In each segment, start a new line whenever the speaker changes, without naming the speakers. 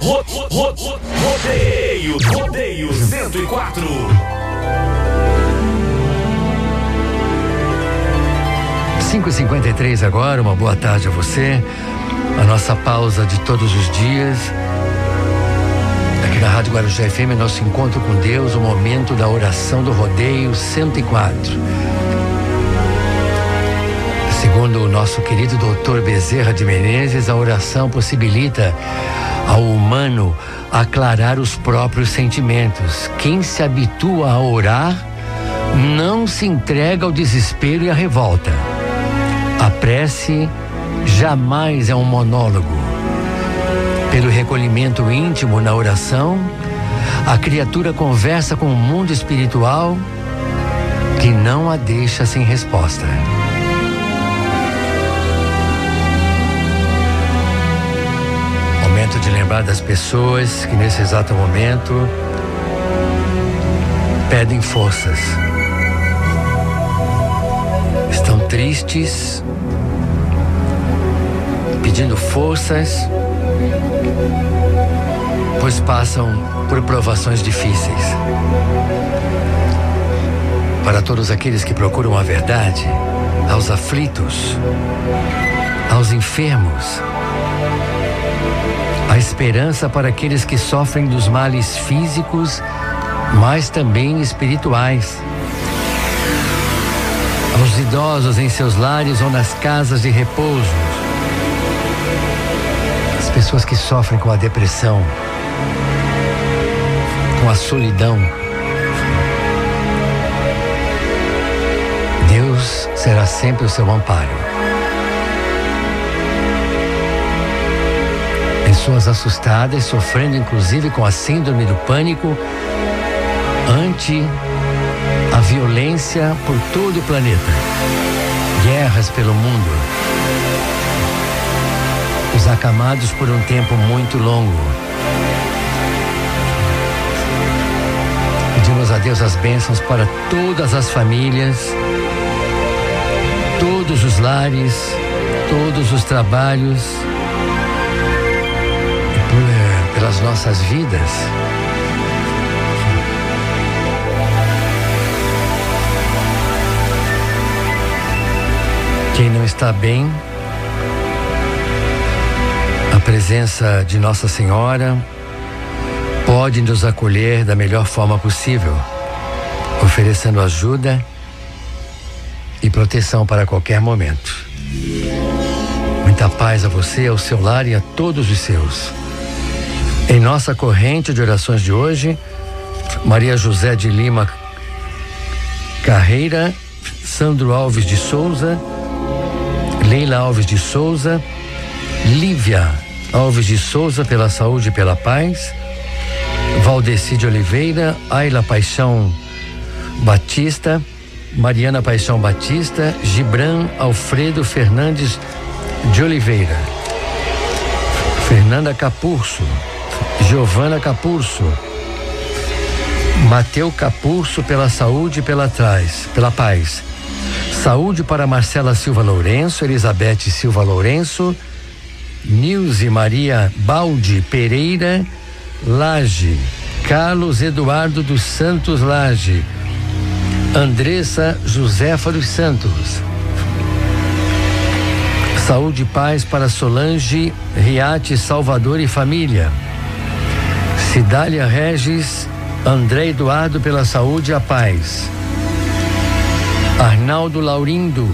ro, ro, ro, rodeio, rodeio 104.
Cinco e cinquenta agora, uma boa tarde a você. A nossa pausa de todos os dias. Aqui na Rádio Guarujá FM, nosso encontro com Deus, o momento da oração do rodeio 104. Segundo o nosso querido doutor Bezerra de Menezes, a oração possibilita ao humano aclarar os próprios sentimentos. Quem se habitua a orar não se entrega ao desespero e à revolta. A prece jamais é um monólogo. Pelo recolhimento íntimo na oração, a criatura conversa com o mundo espiritual que não a deixa sem resposta. Lembrar das pessoas que nesse exato momento pedem forças. Estão tristes, pedindo forças, pois passam por provações difíceis. Para todos aqueles que procuram a verdade, aos aflitos, aos enfermos, a esperança para aqueles que sofrem dos males físicos, mas também espirituais. Aos idosos em seus lares ou nas casas de repouso. As pessoas que sofrem com a depressão, com a solidão. Deus será sempre o seu amparo. Pessoas assustadas, sofrendo inclusive com a síndrome do pânico ante a violência por todo o planeta. Guerras pelo mundo. Os acamados por um tempo muito longo. Pedimos a Deus as bênçãos para todas as famílias, todos os lares, todos os trabalhos pelas nossas vidas. Quem não está bem, a presença de Nossa Senhora pode nos acolher da melhor forma possível, oferecendo ajuda e proteção para qualquer momento. Muita paz a você, ao seu lar e a todos os seus. Em nossa corrente de orações de hoje, Maria José de Lima Carreira, Sandro Alves de Souza, Leila Alves de Souza, Lívia Alves de Souza pela saúde e pela paz, Valdeci de Oliveira, Ayla Paixão Batista, Mariana Paixão Batista, Gibran Alfredo Fernandes de Oliveira, Fernanda Capurso, Giovana Capurso. Mateu Capurso pela saúde e pela trás, pela paz. Saúde para Marcela Silva Lourenço, Elizabeth Silva Lourenço, Nilze Maria Baldi Pereira Laje, Carlos Eduardo dos Santos Laje, Andressa Josefa dos Santos. Saúde e paz para Solange Riate Salvador e família. Cidália Regis, André Eduardo pela saúde e a paz. Arnaldo Laurindo,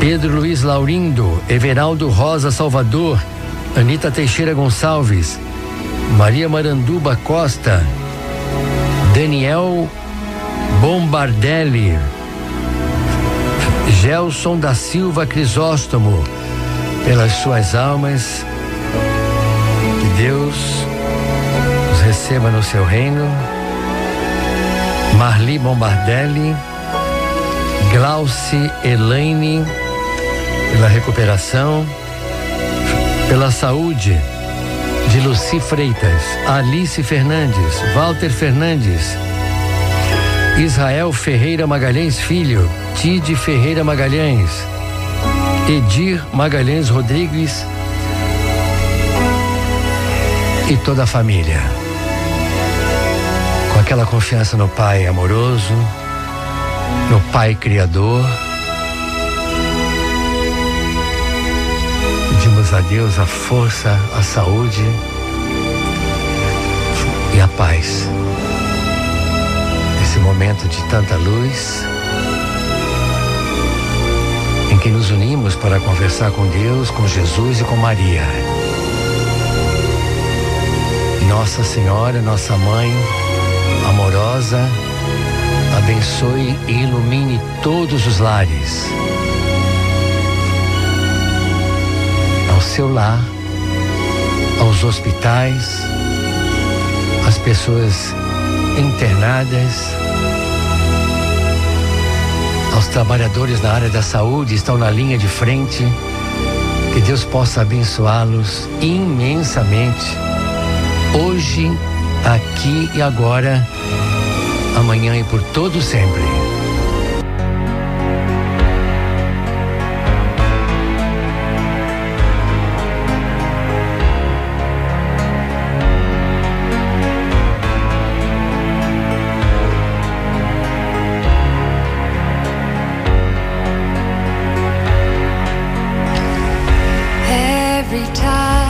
Pedro Luiz Laurindo, Everaldo Rosa Salvador, Anita Teixeira Gonçalves, Maria Maranduba Costa, Daniel Bombardelli, Gelson da Silva Crisóstomo, pelas suas almas, que Deus receba no seu reino. Marli Bombardelli, Glauci Elaine, pela recuperação, pela saúde de Luci Freitas, Alice Fernandes, Walter Fernandes, Israel Ferreira Magalhães Filho, Tide Ferreira Magalhães, Edir Magalhães Rodrigues, e toda a família. Aquela confiança no Pai amoroso, no Pai Criador. Pedimos a Deus a força, a saúde e a paz. Nesse momento de tanta luz, em que nos unimos para conversar com Deus, com Jesus e com Maria. Nossa Senhora, nossa mãe amorosa, abençoe e ilumine todos os lares. Ao seu lar, aos hospitais, as pessoas internadas, aos trabalhadores na área da saúde estão na linha de frente. Que Deus possa abençoá-los imensamente hoje, aqui e agora, amanhã e por todo sempre.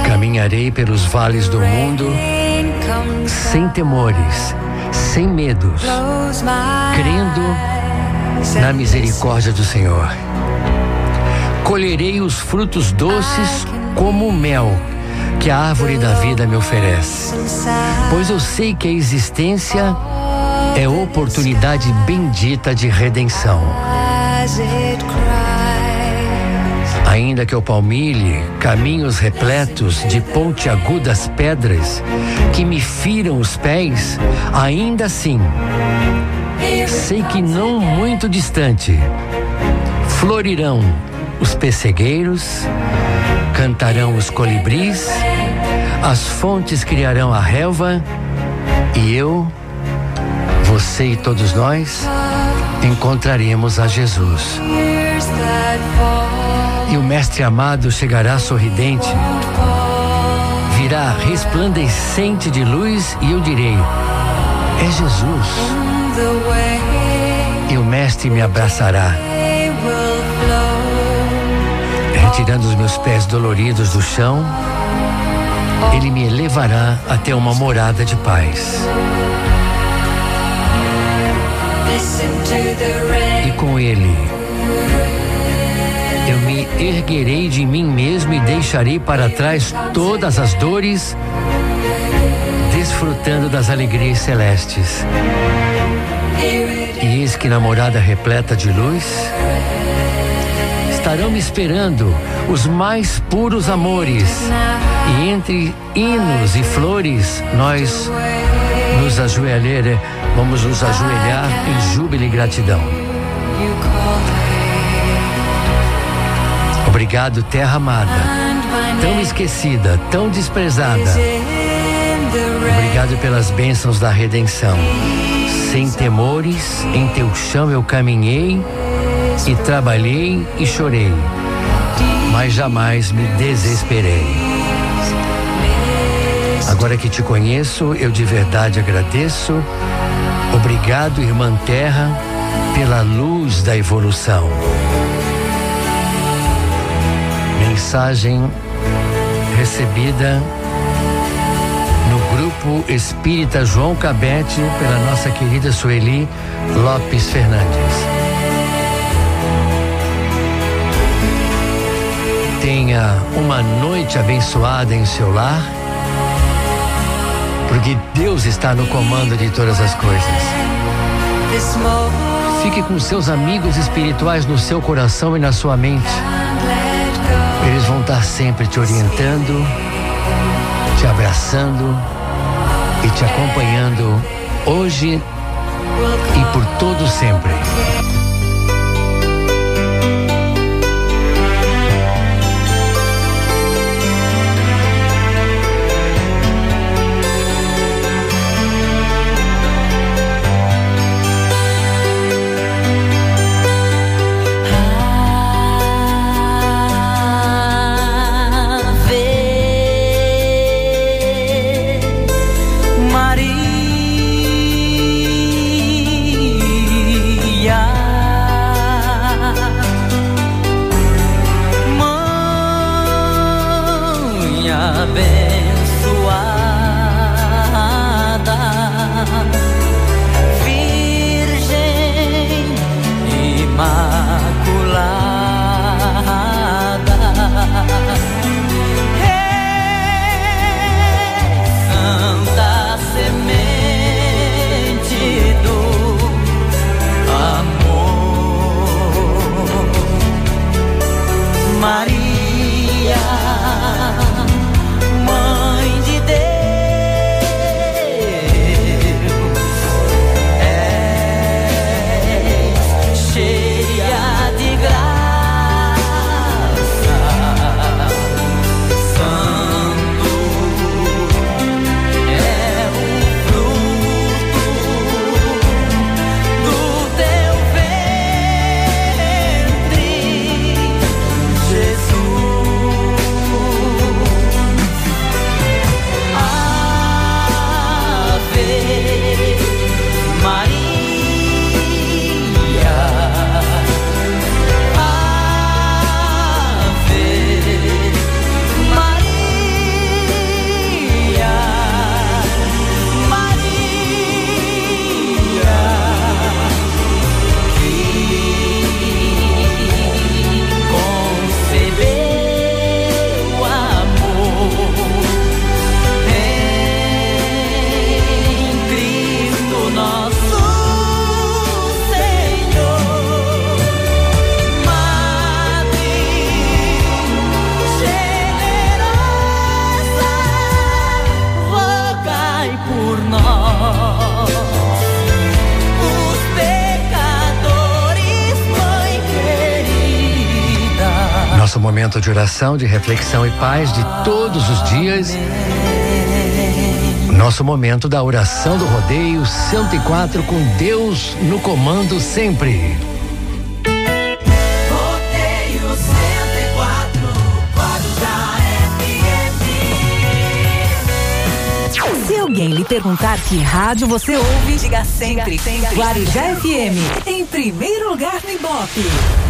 Caminharei pelos vales do mundo sem temores, sem medos, crendo na misericórdia do Senhor. Colherei os frutos doces como o mel que a árvore da vida me oferece, pois eu sei que a existência é oportunidade bendita de redenção. Ainda que eu palmilhe caminhos repletos de pontiagudas pedras que me firam os pés, ainda assim, sei que não muito distante, florirão os pessegueiros, cantarão os colibris, as fontes criarão a relva, e eu, você e todos nós encontraremos a Jesus e o Mestre amado chegará sorridente, virá resplandecente de luz e eu direi: É Jesus. E o Mestre me abraçará, retirando os meus pés doloridos do chão, ele me elevará até uma morada de paz. E com ele, eu me erguerei de mim mesmo e deixarei para trás todas as dores, desfrutando das alegrias celestes. E eis que na morada repleta de luz estarão me esperando os mais puros amores, e entre hinos e flores nós nos ajoelhar, vamos nos ajoelhar em júbilo e gratidão. Obrigado, terra amada, tão esquecida, tão desprezada. Obrigado pelas bênçãos da redenção. Sem temores, em teu chão eu caminhei e trabalhei e chorei, mas jamais me desesperei. Agora que te conheço, eu de verdade agradeço. Obrigado, irmã Terra, pela luz da evolução mensagem recebida no grupo Espírita João Cabete pela nossa querida Sueli Lopes Fernandes. Tenha uma noite abençoada em seu lar, porque Deus está no comando de todas as coisas. Fique com seus amigos espirituais no seu coração e na sua mente. Eles vão estar sempre te orientando, te abraçando e te acompanhando hoje e por todo sempre. Momento de oração, de reflexão e paz de todos os dias. Nosso momento da oração do rodeio 104 com Deus no comando sempre.
Rodeio 104, Guarujá FM.
Se alguém lhe perguntar que rádio você ouve, diga sempre, Guarujá FM, em primeiro lugar no Ibope.